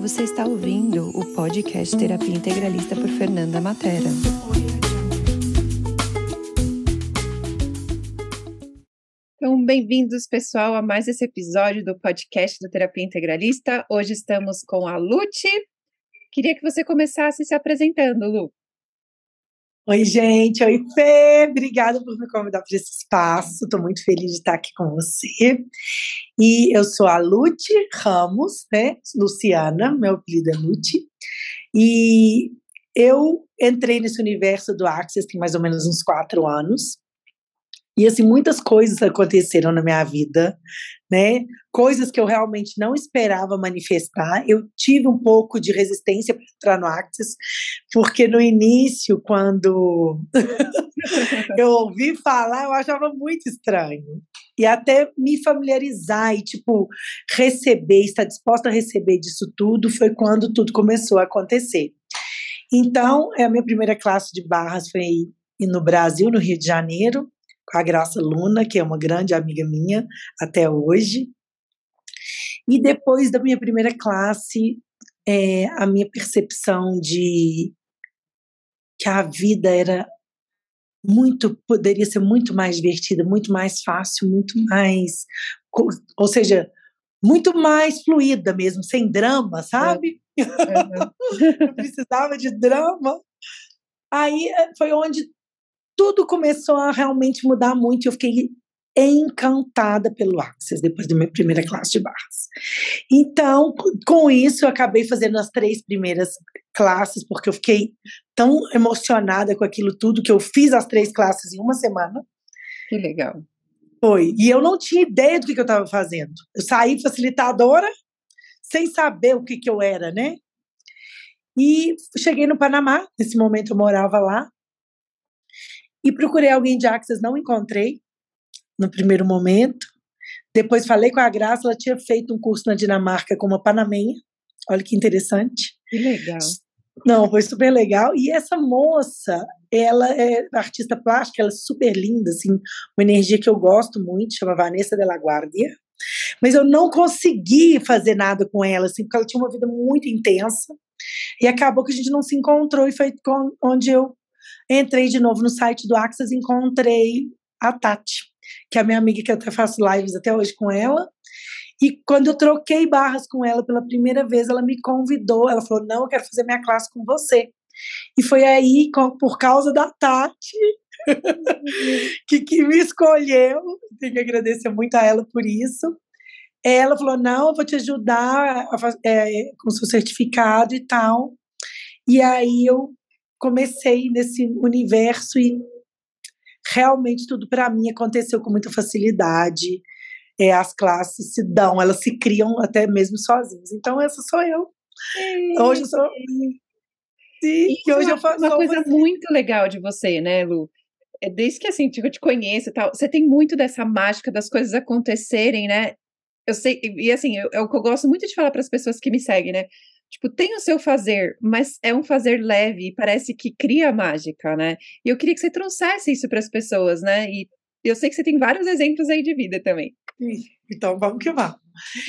você está ouvindo o podcast Terapia Integralista por Fernanda Matera. Então, bem-vindos, pessoal, a mais esse episódio do podcast do Terapia Integralista. Hoje estamos com a Lute. Queria que você começasse se apresentando, Lu. Oi, gente. Oi, Fê. Obrigada por me convidar para esse espaço. Estou muito feliz de estar aqui com você. E eu sou a Lute Ramos, né? Luciana, meu apelido é Lute. E eu entrei nesse universo do Access tem mais ou menos uns quatro anos. E assim, muitas coisas aconteceram na minha vida, né? Coisas que eu realmente não esperava manifestar. Eu tive um pouco de resistência para entrar no Access, porque no início, quando eu ouvi falar, eu achava muito estranho. E até me familiarizar e, tipo, receber, estar disposta a receber disso tudo, foi quando tudo começou a acontecer. Então, a minha primeira classe de barras foi no Brasil, no Rio de Janeiro com a Graça Luna, que é uma grande amiga minha até hoje. E depois da minha primeira classe, é, a minha percepção de que a vida era muito poderia ser muito mais divertida, muito mais fácil, muito mais, ou seja, muito mais fluida mesmo, sem drama, sabe? É. Uhum. Não precisava de drama. Aí eh, foi onde tudo começou a realmente mudar muito. Eu fiquei encantada pelo Access depois da minha primeira classe de barras. Então, com isso, eu acabei fazendo as três primeiras classes, porque eu fiquei tão emocionada com aquilo tudo que eu fiz as três classes em uma semana. Que legal. Foi. E eu não tinha ideia do que, que eu estava fazendo. Eu saí facilitadora sem saber o que, que eu era, né? E cheguei no Panamá, nesse momento eu morava lá, e procurei alguém de Access, não encontrei no primeiro momento. Depois falei com a Graça, ela tinha feito um curso na Dinamarca com uma panamenha. Olha que interessante. Que legal. Não, foi super legal. E essa moça, ela é artista plástica, ela é super linda, assim, uma energia que eu gosto muito, chama Vanessa de la Guardia. Mas eu não consegui fazer nada com ela, assim, porque ela tinha uma vida muito intensa. E acabou que a gente não se encontrou e foi onde eu Entrei de novo no site do Axis, encontrei a Tati, que é a minha amiga que eu até faço lives até hoje com ela. E quando eu troquei barras com ela pela primeira vez, ela me convidou. Ela falou: Não, eu quero fazer minha classe com você. E foi aí, por causa da Tati, que, que me escolheu. Tenho que agradecer muito a ela por isso. Ela falou: Não, eu vou te ajudar a, é, com seu certificado e tal. E aí eu comecei nesse universo e realmente tudo para mim aconteceu com muita facilidade. É, as classes se dão, elas se criam até mesmo sozinhas. Então, essa sou eu. Hoje eu sou. Sim, e hoje eu faço. Uma coisa você. muito legal de você, né, Lu? É desde que assim, eu te conheço e tal, você tem muito dessa mágica das coisas acontecerem, né? Eu sei, e assim, é o que eu gosto muito de falar para as pessoas que me seguem, né? Tipo, tem o seu fazer, mas é um fazer leve e parece que cria mágica, né? E eu queria que você trouxesse isso para as pessoas, né? E eu sei que você tem vários exemplos aí de vida também. Então, vamos que vamos.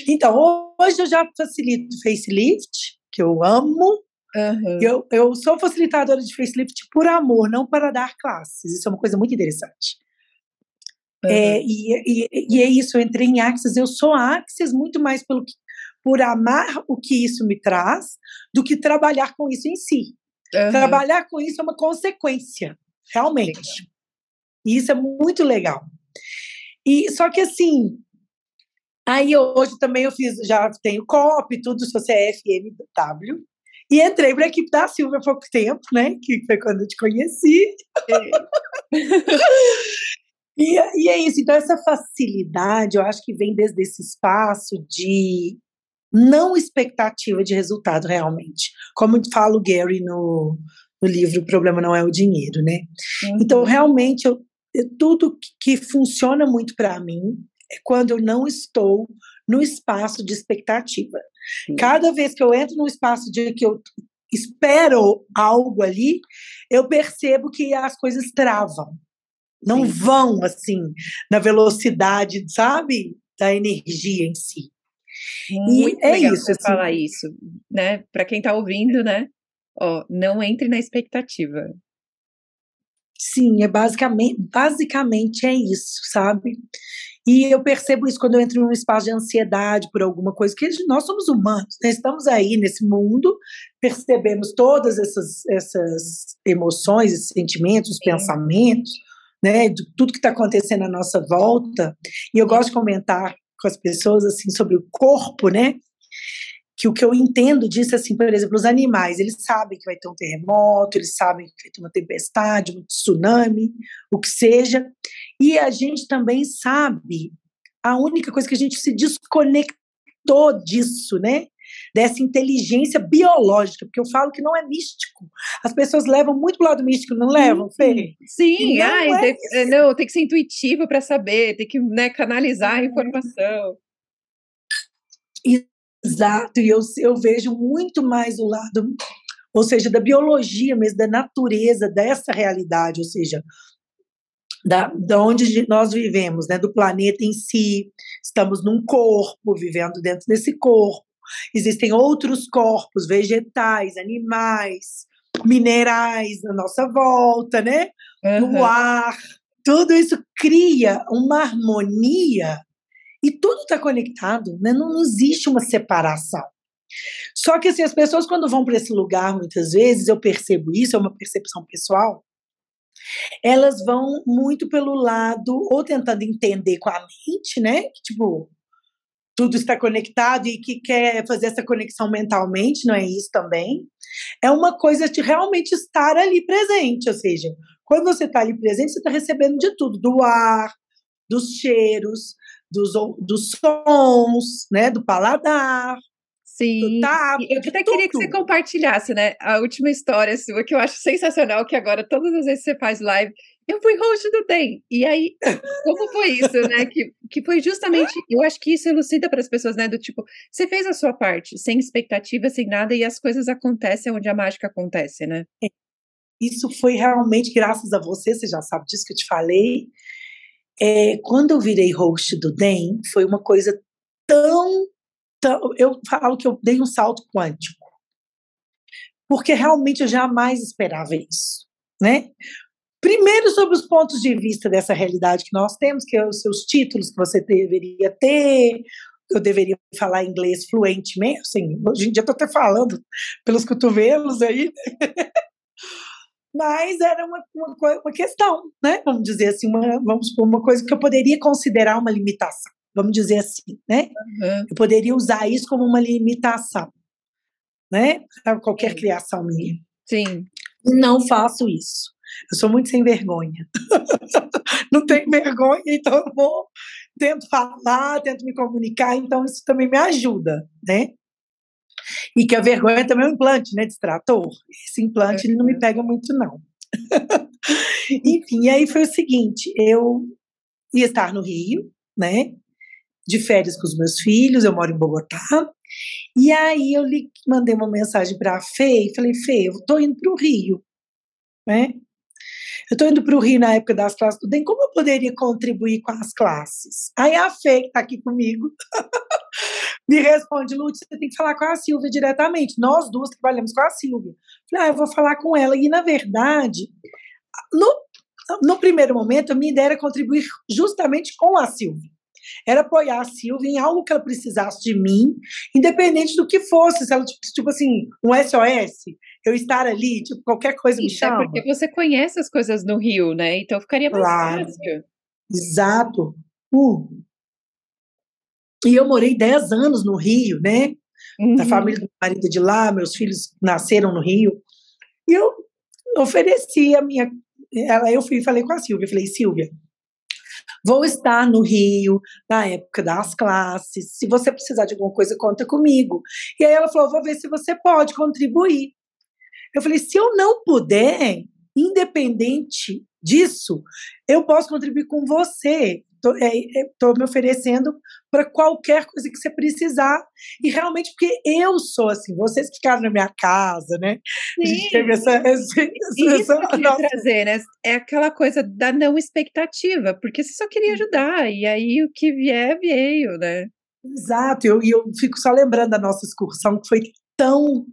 Então, hoje eu já facilito facelift, que eu amo. Uhum. Eu, eu sou facilitadora de facelift por amor, não para dar classes. Isso é uma coisa muito interessante. Uhum. É, e, e, e, é isso, eu entrei em Axis, eu sou Axis muito mais pelo que por amar o que isso me traz, do que trabalhar com isso em si. Uhum. Trabalhar com isso é uma consequência, realmente. E isso é muito legal. E só que assim, aí hoje também eu fiz, já tenho COP, tudo, sou CFMW. E entrei para a equipe da Silvia há pouco tempo, né? Que foi quando eu te conheci. É. e, e é isso. Então, essa facilidade, eu acho que vem desde esse espaço de não expectativa de resultado realmente. Como fala o Gary no, no livro O Problema Não É o Dinheiro, né? Uhum. Então, realmente, eu, eu, tudo que, funciona muito para mim é quando eu não estou no espaço de expectativa. Uhum. Cada vez que eu entro no espaço de que eu espero algo ali, eu percebo que as coisas travam. Não Sim. vão assim na velocidade, sabe, da energia em si. Muito e é isso, você assim, falar isso, né? Para quem está ouvindo, né? Ó, não entre na expectativa. Sim, é basicamente, basicamente é isso, sabe? E eu percebo isso quando eu entro num espaço de ansiedade por alguma coisa, que nós somos humanos, né? estamos aí nesse mundo, percebemos todas essas, essas emoções, esses sentimentos, pensamentos, né, de tudo que está acontecendo à nossa volta. E eu gosto de comentar com as pessoas assim sobre o corpo, né? Que o que eu entendo disso, assim, por exemplo, os animais, eles sabem que vai ter um terremoto, eles sabem que vai ter uma tempestade, um tsunami, o que seja. E a gente também sabe, a única coisa que a gente se desconectou disso, né? Dessa inteligência biológica, porque eu falo que não é místico. As pessoas levam muito para o lado místico, não levam, Fê? Sim, não, ai, é tem, não, tem que ser intuitivo para saber, tem que né, canalizar a informação. Exato, e eu, eu vejo muito mais o lado, ou seja, da biologia mesmo, da natureza dessa realidade, ou seja, da, da onde nós vivemos, né, do planeta em si, estamos num corpo, vivendo dentro desse corpo, Existem outros corpos, vegetais, animais, minerais na nossa volta, né? Uhum. No ar. Tudo isso cria uma harmonia e tudo está conectado, né? Não, não existe uma separação. Só que assim, as pessoas, quando vão para esse lugar, muitas vezes, eu percebo isso, é uma percepção pessoal, elas vão muito pelo lado, ou tentando entender com a mente, né? Tipo, tudo está conectado e que quer fazer essa conexão mentalmente, não é isso também? É uma coisa de realmente estar ali presente, ou seja, quando você está ali presente, você está recebendo de tudo, do ar, dos cheiros, dos, dos sons, né, do paladar. Sim, tato, eu até queria que você compartilhasse, né, a última história sua, que eu acho sensacional, que agora todas as vezes que você faz live, eu fui host do DEM. E aí, como foi isso, né? Que, que foi justamente, eu acho que isso elucida para as pessoas, né? Do tipo, você fez a sua parte, sem expectativa, sem nada, e as coisas acontecem onde a mágica acontece, né? É. Isso foi realmente graças a você, você já sabe disso que eu te falei. É, quando eu virei host do DEM, foi uma coisa tão, tão. Eu falo que eu dei um salto quântico. Porque realmente eu jamais esperava isso, né? Primeiro, sobre os pontos de vista dessa realidade que nós temos, que é os seus títulos que você deveria ter, eu deveria falar inglês fluentemente, assim, hoje em dia estou até falando pelos cotovelos aí, mas era uma, uma, uma, questão, né? Vamos dizer assim, uma, vamos uma coisa que eu poderia considerar uma limitação, vamos dizer assim, né? Uhum. Eu poderia usar isso como uma limitação, né? Para qualquer Sim. criação minha. Sim. Não faço isso. Eu sou muito sem vergonha. não tenho vergonha, então eu vou, tento falar, tento me comunicar, então isso também me ajuda, né? E que a vergonha também é um implante, né, distrator. Esse implante ele não me pega muito, não. Enfim, aí foi o seguinte, eu ia estar no Rio, né, de férias com os meus filhos, eu moro em Bogotá, e aí eu lhe mandei uma mensagem para a Fê e falei, Fê, eu tô indo para o Rio, né, eu estou indo para o Rio na época das classes do DEM, como eu poderia contribuir com as classes? Aí a Fê, que está aqui comigo, me responde, Lúcia, você tem que falar com a Silvia diretamente. Nós duas trabalhamos com a Silvia. Falei, ah, eu vou falar com ela. E, na verdade, no, no primeiro momento, a minha ideia era contribuir justamente com a Silvia era apoiar a Silvia em algo que ela precisasse de mim, independente do que fosse, se ela, tipo, assim, um SOS, eu estar ali, tipo, qualquer coisa Isso me chama. É porque você conhece as coisas no Rio, né? Então ficaria mais claro. fácil. Exato. Uh. E eu morei 10 anos no Rio, né? Uhum. A família do marido de lá, meus filhos nasceram no Rio. E eu ofereci a minha. Ela, eu fui e falei com a Silvia, falei, Silvia, Vou estar no Rio na época das classes. Se você precisar de alguma coisa, conta comigo. E aí ela falou: vou ver se você pode contribuir. Eu falei: se eu não puder, independente disso, eu posso contribuir com você. Estou é, é me oferecendo para qualquer coisa que você precisar. E realmente, porque eu sou assim, vocês ficaram na minha casa, né? Sim. A gente teve essa. essa, Isso essa, que eu nossa... trazer, né? É aquela coisa da não expectativa, porque você só queria ajudar, e aí o que vier, veio, né? Exato, e eu, eu fico só lembrando da nossa excursão, que foi tão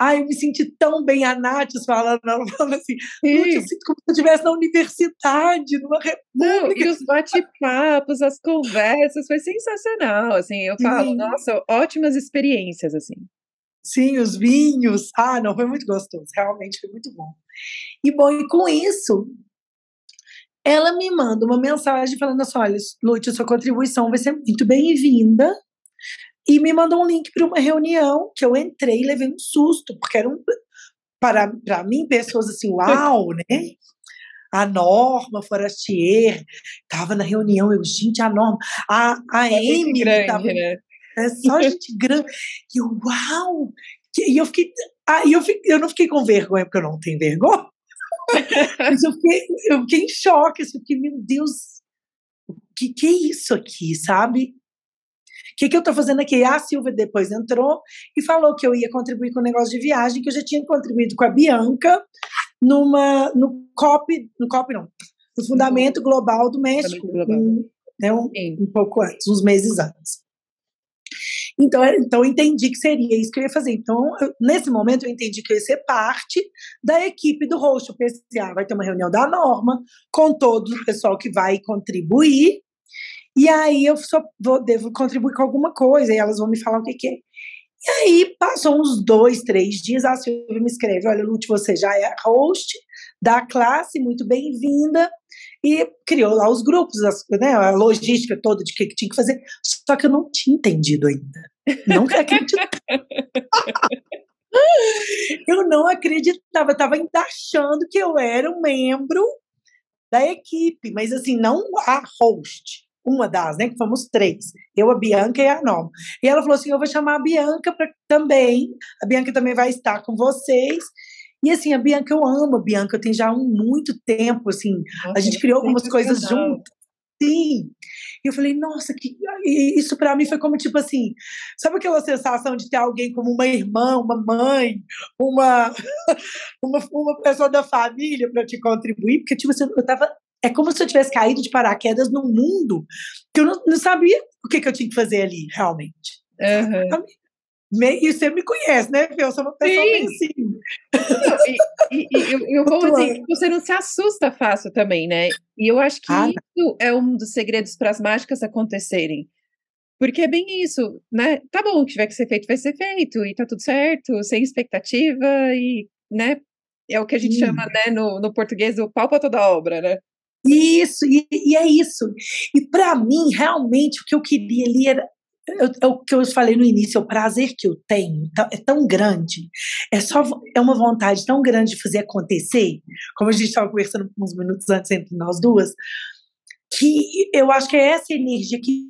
Ai, eu me senti tão bem, a Nath falando, ela falando assim, eu sinto como se eu estivesse na universidade, numa república. Não, e os bate-papos, as conversas, foi sensacional, assim, eu falo, Sim. nossa, ótimas experiências, assim. Sim, os vinhos, ah, não, foi muito gostoso, realmente foi muito bom. E bom, e com isso, ela me manda uma mensagem falando assim, olha, Lúcia, sua contribuição vai ser muito bem-vinda, e me mandou um link para uma reunião que eu entrei e levei um susto, porque era um, para, para mim, pessoas assim, uau, né? A Norma Forastier estava na reunião, eu, gente, a Norma, a, a é Amy estava. Né? É só gente grande. E eu, uau! E eu fiquei. Ah, eu, fiquei, eu não fiquei com vergonha, porque eu não tenho vergonha. Mas eu fiquei, eu fiquei em choque, assim, porque, meu Deus, o que, que é isso aqui, sabe? Que, que eu estou fazendo aqui? A Silvia depois entrou e falou que eu ia contribuir com o negócio de viagem, que eu já tinha contribuído com a Bianca numa, no COP, no COP não, no Fundamento Global do México, Global. Um, né, um, um pouco antes, uns meses antes. Então, então eu entendi que seria isso que eu ia fazer. Então, eu, nesse momento, eu entendi que eu ia ser parte da equipe do host. Eu pensei, ah, vai ter uma reunião da norma com todo o pessoal que vai contribuir e aí eu só vou, devo contribuir com alguma coisa, e elas vão me falar o que, que é. E aí passou uns dois, três dias, a Silvia me escreve: Olha, Lute, você já é host da classe, muito bem-vinda. E criou lá os grupos, né, a logística toda de que, que tinha que fazer. Só que eu não tinha entendido ainda. Não acreditava. eu não acreditava, estava ainda achando que eu era um membro da equipe, mas assim, não a host uma das, né? Que fomos três. Eu, a Bianca e a Norma. E ela falou assim: eu vou chamar a Bianca pra, também. A Bianca também vai estar com vocês. E assim, a Bianca, eu amo a Bianca, eu tenho já um muito tempo, assim, nossa, a gente criou algumas coisas juntos. Sim. E eu falei, nossa, que isso para mim foi como tipo assim, sabe aquela sensação de ter alguém como uma irmã, uma mãe, uma uma, uma pessoa da família para te contribuir, porque tipo assim, eu tava é como se eu tivesse caído de paraquedas num mundo que eu não, não sabia o que, que, eu tinha que fazer ali, realmente. Uhum. E você me conhece, né, Eu sou uma pessoa Sim. bem assim. E, e, eu vou dizer que você não se assusta fácil também, né? E eu acho que ah, isso é um dos segredos para as mágicas acontecerem. Porque é bem isso, né? Tá bom, o que tiver que ser feito vai ser feito, e tá tudo certo, sem expectativa, e, né? É o que a gente Sim. chama, né, no, no português, o pau para toda obra, né? Isso, e, e é isso. E para mim, realmente, o que eu queria ali era é o que eu falei no início, é o prazer que eu tenho é tão grande, é só é uma vontade tão grande de fazer acontecer, como a gente estava conversando uns minutos antes entre nós duas, que eu acho que é essa energia que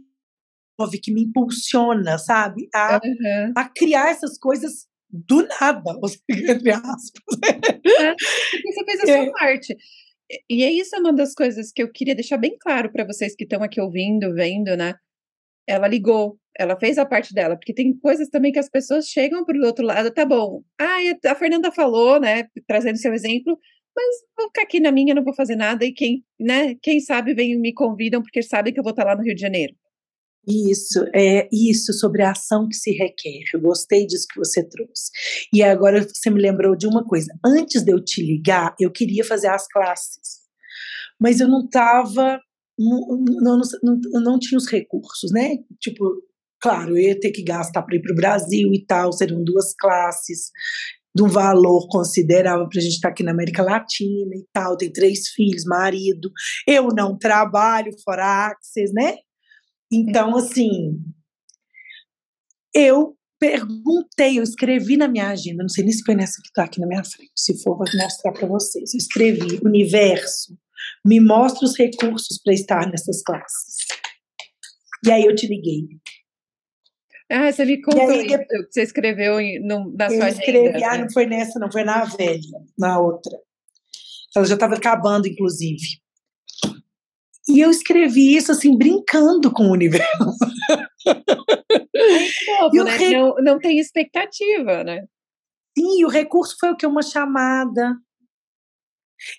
que me impulsiona, sabe, a, uhum. a criar essas coisas do nada, entre aspas. É, você fez a sua é. parte e é isso uma das coisas que eu queria deixar bem claro para vocês que estão aqui ouvindo, vendo, né? Ela ligou, ela fez a parte dela, porque tem coisas também que as pessoas chegam para o outro lado, tá bom. Ah, a Fernanda falou, né, trazendo seu exemplo, mas vou ficar aqui na minha, não vou fazer nada e quem, né, quem sabe vem me convidam porque sabem que eu vou estar lá no Rio de Janeiro. Isso, é isso, sobre a ação que se requer. Eu gostei disso que você trouxe. E agora você me lembrou de uma coisa. Antes de eu te ligar, eu queria fazer as classes, mas eu não estava, não, não, não, não tinha os recursos, né? Tipo, claro, eu ia ter que gastar para ir para o Brasil e tal, seriam duas classes de um valor considerável para a gente estar tá aqui na América Latina e tal. Tem três filhos, marido. Eu não trabalho fora Access, né? Então, assim, eu perguntei, eu escrevi na minha agenda, não sei nem se foi nessa que está aqui na minha frente, se for, vou mostrar para vocês. Eu escrevi: Universo, me mostra os recursos para estar nessas classes. E aí eu te liguei. Ah, você me contou aí, isso, você escreveu no, na sua agenda. Eu escrevi, ah, não foi nessa, não, foi na velha, na outra. Ela já estava acabando, inclusive. E eu escrevi isso assim, brincando com o universo. É novo, né? Não, não tem expectativa, né? Sim, o recurso foi o que? Uma chamada.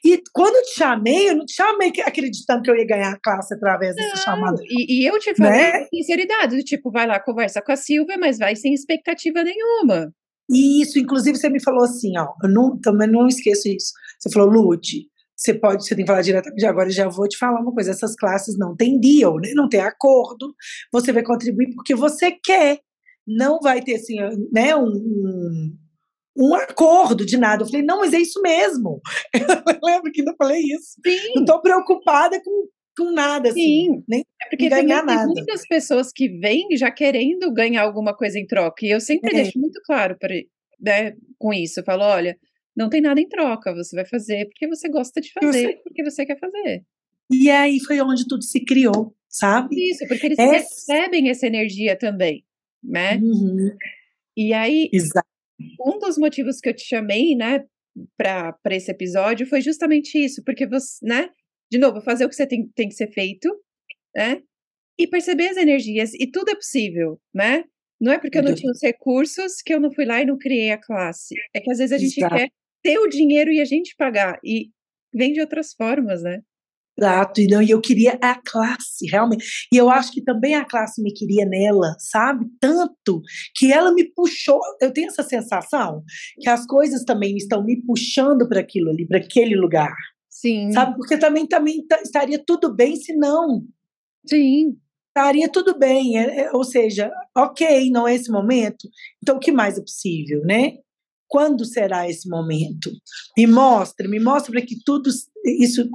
E quando eu te chamei, eu não te chamei acreditando que eu ia ganhar a classe através dessa não, chamada. E, e, eu te falei né? com sinceridade, tipo, vai lá, conversa com a Silvia, mas vai sem expectativa nenhuma. E isso, inclusive, você me falou assim, ó, eu não, também não esqueço isso. Você falou, Lute, você pode, você tem que falar diretamente agora, já vou te falar uma coisa, essas classes não tem deal, né? não tem acordo, você vai contribuir porque você quer, não vai ter assim, né, um, um um acordo de nada. Eu falei, não, mas é isso mesmo. Eu lembro que ainda falei isso. Sim. Não estou preocupada com, com nada, assim. Sim. Nem é porque ganhar nada. tem muitas pessoas que vêm já querendo ganhar alguma coisa em troca. E eu sempre é. deixo muito claro pra, né, com isso. Eu falo, olha, não tem nada em troca. Você vai fazer porque você gosta de fazer, porque você quer fazer. E aí foi onde tudo se criou, sabe? Isso, porque eles recebem essa energia também, né? Uhum. E aí, Exato um dos motivos que eu te chamei, né, para esse episódio foi justamente isso, porque você, né, de novo, fazer o que você tem, tem que ser feito, né, e perceber as energias, e tudo é possível, né? Não é porque eu não tinha os recursos que eu não fui lá e não criei a classe. É que às vezes a gente Exato. quer ter o dinheiro e a gente pagar, e vem de outras formas, né? Exato, e, não, e eu queria a classe, realmente. E eu acho que também a classe me queria nela, sabe? Tanto que ela me puxou. Eu tenho essa sensação que as coisas também estão me puxando para aquilo ali, para aquele lugar. Sim. Sabe? Porque também, também estaria tudo bem se não. Sim. Estaria tudo bem, é, é, ou seja, ok, não é esse momento, então o que mais é possível, né? Quando será esse momento? Me mostre, me mostre para que tudo isso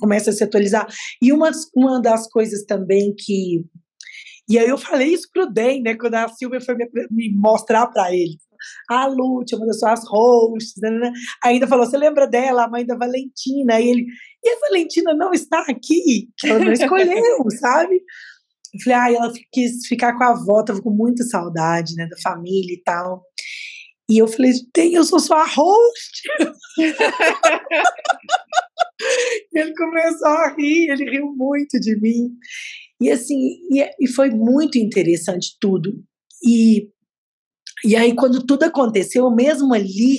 comece a se atualizar. E uma, uma das coisas também que. E aí eu falei isso para o Den, né? Quando a Silvia foi me, me mostrar para ele. A Lúcia, uma das suas hosts, né, né, né? ainda falou: você lembra dela, a mãe da Valentina? E ele, e a Valentina não está aqui, que ela não escolheu, sabe? Eu falei, ah, ela quis ficar com a avó, tava com muita saudade, né, da família e tal. E eu falei, tem, eu sou sua host. ele começou a rir, ele riu muito de mim. E assim, e, e foi muito interessante tudo. E, e aí, quando tudo aconteceu, mesmo ali,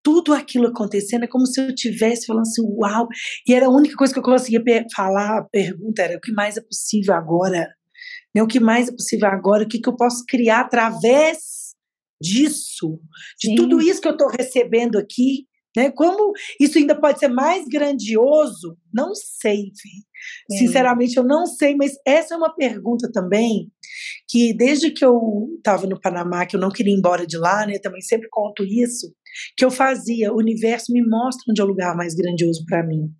tudo aquilo acontecendo, é como se eu tivesse falando assim, uau! E era a única coisa que eu conseguia falar, a pergunta era, o que mais é possível agora? Né? O que mais é possível agora? O que, que eu posso criar através disso, de Sim. tudo isso que eu estou recebendo aqui, né? Como isso ainda pode ser mais grandioso? Não sei, sinceramente eu não sei, mas essa é uma pergunta também que desde que eu estava no Panamá, que eu não queria ir embora de lá, né? Também sempre conto isso, que eu fazia, o universo me mostra onde é o lugar mais grandioso para mim.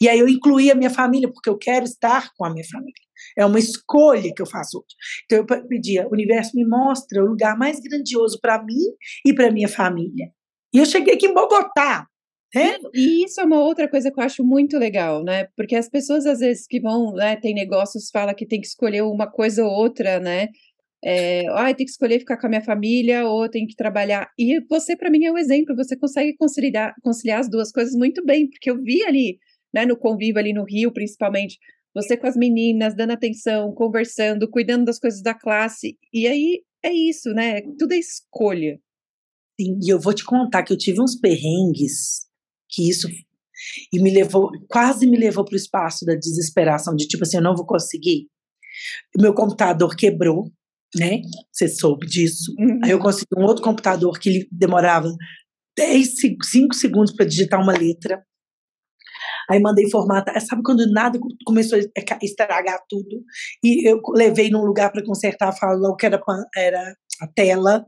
E aí eu incluía a minha família, porque eu quero estar com a minha família. É uma escolha que eu faço hoje. Então eu pedia, universo me mostra o lugar mais grandioso para mim e para minha família. E eu cheguei aqui em Bogotá, né? E isso é uma outra coisa que eu acho muito legal, né? Porque as pessoas, às vezes, que vão, né, tem negócios, fala que tem que escolher uma coisa ou outra, né? É, ah, tem que escolher ficar com a minha família ou tem que trabalhar. E você, para mim, é um exemplo. Você consegue conciliar, conciliar as duas coisas muito bem, porque eu vi ali, né, no convívio ali no Rio, principalmente, você com as meninas, dando atenção, conversando, cuidando das coisas da classe. E aí é isso, né? Tudo é escolha. Sim, e eu vou te contar que eu tive uns perrengues que isso e me levou, quase me levou para o espaço da desesperação, de tipo assim, eu não vou conseguir. Meu computador quebrou, né? Você soube disso. Uhum. Aí eu consegui um outro computador que demorava 10, 5 segundos para digitar uma letra. Aí mandei formatar. Sabe quando nada começou a estragar tudo? E eu levei num lugar para consertar, falou que era, era a tela.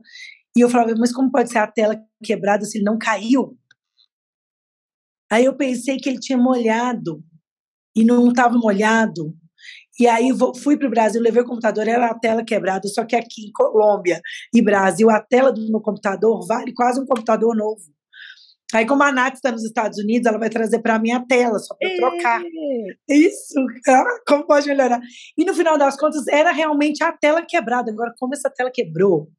E eu falava, mas como pode ser a tela quebrada se ele não caiu? Aí eu pensei que ele tinha molhado e não estava molhado. E aí fui para o Brasil, levei o computador, era a tela quebrada, só que aqui em Colômbia e Brasil, a tela do meu computador vale quase um computador novo. Aí, como a Nath está nos Estados Unidos, ela vai trazer para mim a tela, só para trocar. Isso, como pode melhorar? E no final das contas, era realmente a tela quebrada. Agora, como essa tela quebrou?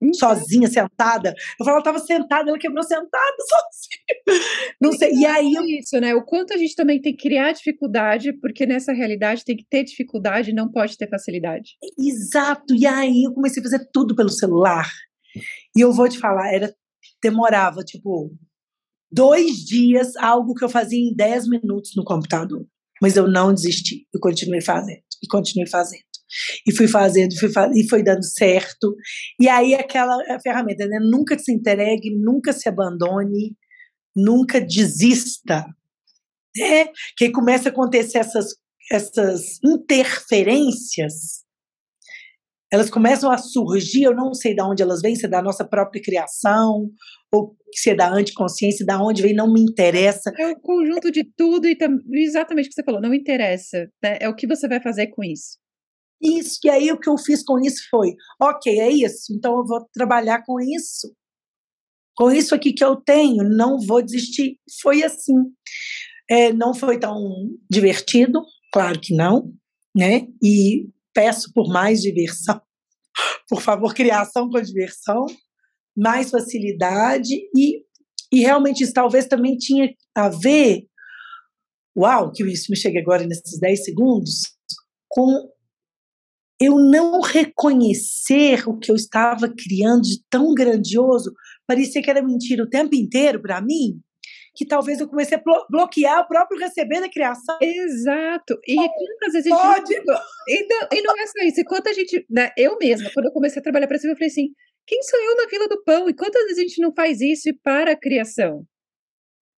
Então. Sozinha, sentada. Eu falo, ela estava sentada, ela quebrou sentada, sozinha. Não sei. E aí. Eu... Isso, né? O quanto a gente também tem que criar dificuldade, porque nessa realidade tem que ter dificuldade, não pode ter facilidade. Exato. E aí eu comecei a fazer tudo pelo celular. E eu vou te falar, era demorava, tipo, dois dias algo que eu fazia em dez minutos no computador. Mas eu não desisti, eu continuei fazendo, e continuei fazendo. E fui fazendo, fui e foi dando certo. E aí aquela ferramenta, né? Nunca se entregue, nunca se abandone, nunca desista. Né? Que começa a acontecer essas, essas interferências, elas começam a surgir, eu não sei de onde elas vêm, se é da nossa própria criação, ou se é da anticonsciência, da onde vem, não me interessa. É o conjunto de tudo e exatamente o que você falou, não interessa. Né? É o que você vai fazer com isso. Isso, e aí o que eu fiz com isso foi, ok, é isso, então eu vou trabalhar com isso. Com isso aqui que eu tenho, não vou desistir. Foi assim. É, não foi tão divertido, claro que não, né? E peço por mais diversão. Por favor, criação com diversão, mais facilidade e, e realmente isso talvez também tinha a ver, uau, que isso me chega agora nesses 10 segundos, com eu não reconhecer o que eu estava criando de tão grandioso, parecia que era mentira o tempo inteiro para mim, que talvez eu comecei a bloquear o próprio receber da criação. Exato. E quantas vezes a gente. Pode. E não, e não é só isso. Enquanto a gente. Né, eu mesma, quando eu comecei a trabalhar para cima, eu falei assim: quem sou eu na fila do pão? E quantas vezes a gente não faz isso para a criação?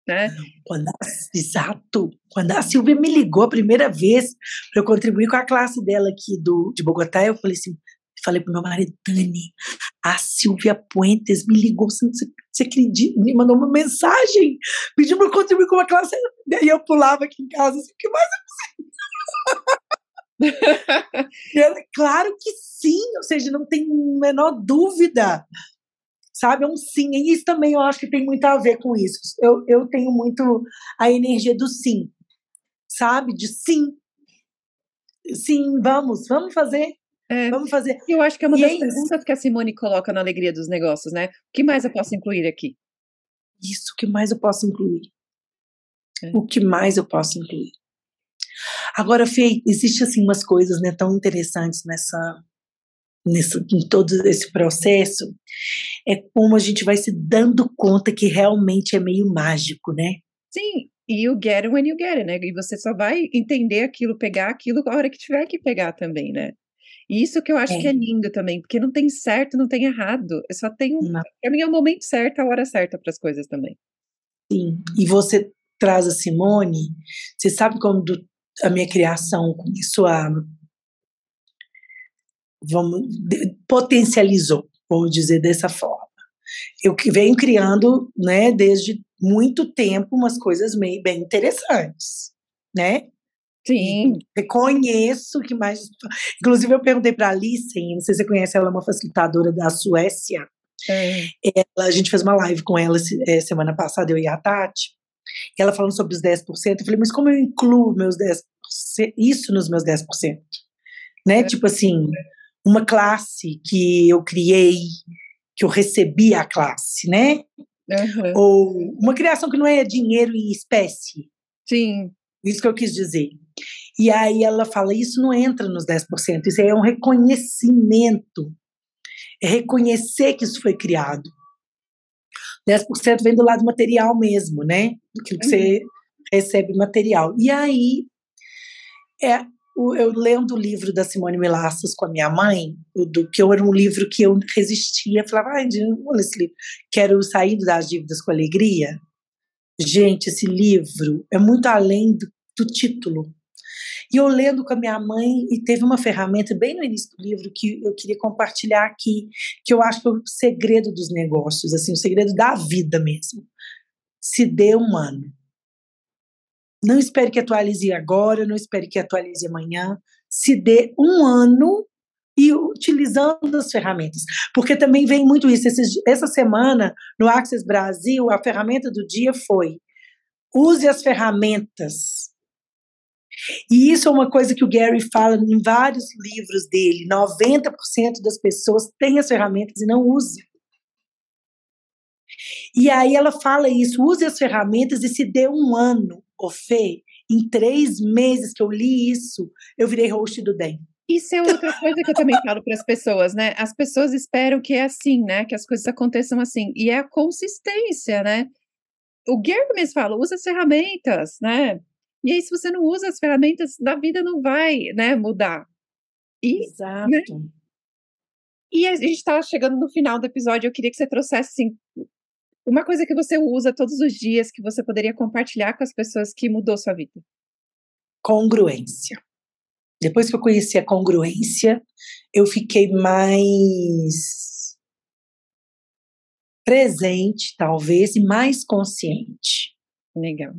Né? Quando a, exato. Quando a Silvia me ligou a primeira vez para eu contribuir com a classe dela aqui do, de Bogotá, eu falei assim: falei pro meu marido, Dani, a Silvia Puentes me ligou, você, você acredita? Me mandou uma mensagem, pediu para contribuir com uma classe. Daí eu pulava aqui em casa, assim, o que mais é ela, claro que sim, ou seja, não tem menor dúvida. Sabe, é um sim. E isso também eu acho que tem muito a ver com isso. Eu, eu tenho muito a energia do sim, sabe? De sim. Sim, vamos, vamos fazer. É, Vamos fazer. Eu acho que é uma e das é perguntas que a Simone coloca na alegria dos negócios, né? O que mais eu posso incluir aqui? Isso, o que mais eu posso incluir? É. O que mais eu posso incluir? Agora, Fê, existe assim umas coisas né, tão interessantes nessa, nessa, em todo esse processo, é como a gente vai se dando conta que realmente é meio mágico, né? Sim, e you get it when you get it, né? E você só vai entender aquilo, pegar aquilo a hora que tiver que pegar também, né? Isso que eu acho é. que é lindo também, porque não tem certo, não tem errado. Eu só tenho. Para mim é o momento certo, a hora certa para as coisas também. Sim. E você traz a Simone, você sabe quando a minha criação começou a. Vamos, potencializou, vamos dizer dessa forma. Eu que venho criando, né, desde muito tempo, umas coisas meio bem interessantes, né? Sim. Reconheço que mais. Inclusive, eu perguntei para a Alice, não sei se você conhece, ela é uma facilitadora da Suécia. É. Ela, a gente fez uma live com ela é, semana passada, eu e a Tati. E ela falando sobre os 10%. Eu falei, mas como eu incluo meus 10%, isso nos meus 10%? Né? É. Tipo assim, uma classe que eu criei, que eu recebi a classe, né? Uhum. Ou uma criação que não é dinheiro em espécie. Sim. Isso que eu quis dizer. E aí ela fala: isso não entra nos 10%, isso é um reconhecimento. É reconhecer que isso foi criado. 10% vem do lado material mesmo, né? Do que você uhum. recebe material. E aí, é, eu lendo o livro da Simone Milassas com a minha mãe, do que era um livro que eu resistia, falava, ai, olha esse livro, quero sair das dívidas com alegria. Gente, esse livro é muito além do, do título. E eu lendo com a minha mãe, e teve uma ferramenta bem no início do livro que eu queria compartilhar aqui, que eu acho que é o segredo dos negócios, assim, o segredo da vida mesmo. Se dê um ano. Não espere que atualize agora, não espere que atualize amanhã. Se dê um ano e utilizando as ferramentas. Porque também vem muito isso. essa semana, no Access Brasil, a ferramenta do dia foi use as ferramentas e isso é uma coisa que o Gary fala em vários livros dele: 90% das pessoas têm as ferramentas e não usam. E aí ela fala isso: use as ferramentas e se dê um ano, ô Fê. Em três meses que eu li isso, eu virei host do DEM. Isso é outra coisa que eu também falo para as pessoas, né? As pessoas esperam que é assim, né? Que as coisas aconteçam assim. E é a consistência, né? o Gary mesmo fala, usa as ferramentas, né? E aí, se você não usa as ferramentas, da vida não vai, né, mudar. E, né? Exato. Né? E a gente está chegando no final do episódio, eu queria que você trouxesse, assim, uma coisa que você usa todos os dias, que você poderia compartilhar com as pessoas que mudou sua vida. Congruência. Depois que eu conheci a congruência, eu fiquei mais presente, talvez, e mais consciente. Legal.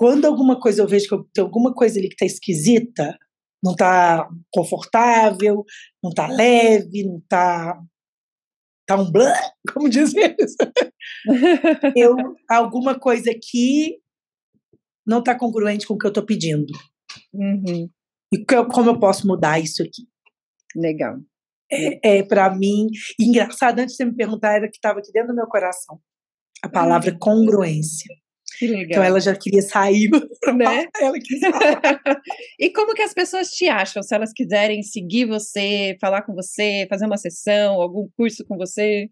Quando alguma coisa eu vejo que eu, tem alguma coisa ali que está esquisita, não está confortável, não está leve, não está tá um blá, como diz eles. eu alguma coisa aqui não está congruente com o que eu estou pedindo. Uhum. E como eu posso mudar isso aqui? Legal. É, é para mim, engraçado, antes de você me perguntar, era que estava aqui dentro do meu coração. A palavra uhum. congruência. Que legal. Então ela já queria sair, né? ela quis E como que as pessoas te acham? Se elas quiserem seguir você, falar com você, fazer uma sessão, algum curso com você?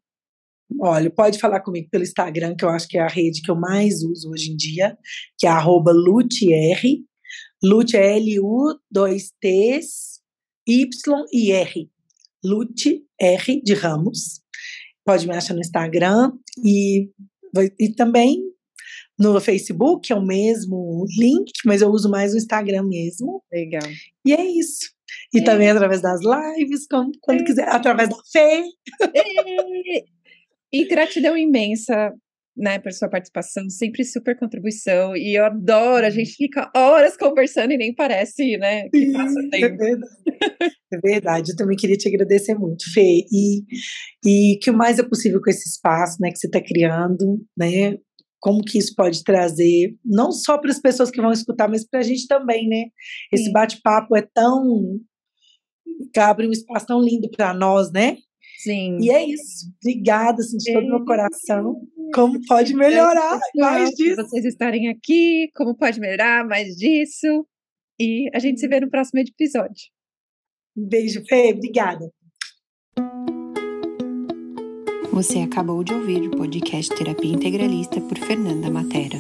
Olha, pode falar comigo pelo Instagram, que eu acho que é a rede que eu mais uso hoje em dia, que é arroba LUTR. Lut é L-U, dois T's, Y e R. Lute R de Ramos. Pode me achar no Instagram e, e também no Facebook, é o mesmo link, mas eu uso mais o Instagram mesmo. Legal. E é isso. E é. também através das lives, quando, quando é. quiser, através da Fê. É. E gratidão imensa né, por sua participação, sempre super contribuição, e eu adoro, a gente fica horas conversando e nem parece, né, que passa tempo. É verdade. é verdade, eu também queria te agradecer muito, Fê, e, e que o mais é possível com esse espaço, né, que você está criando, né, como que isso pode trazer, não só para as pessoas que vão escutar, mas para a gente também, né, esse bate-papo é tão, abre um espaço tão lindo para nós, né, Sim. E é isso. Obrigada, assim, de todo o meu coração. Como pode melhorar mais disso? Vocês estarem aqui, como pode melhorar mais disso. E a gente se vê no próximo episódio. Um beijo, Fê. Obrigada. Você acabou de ouvir o podcast Terapia Integralista por Fernanda Matera.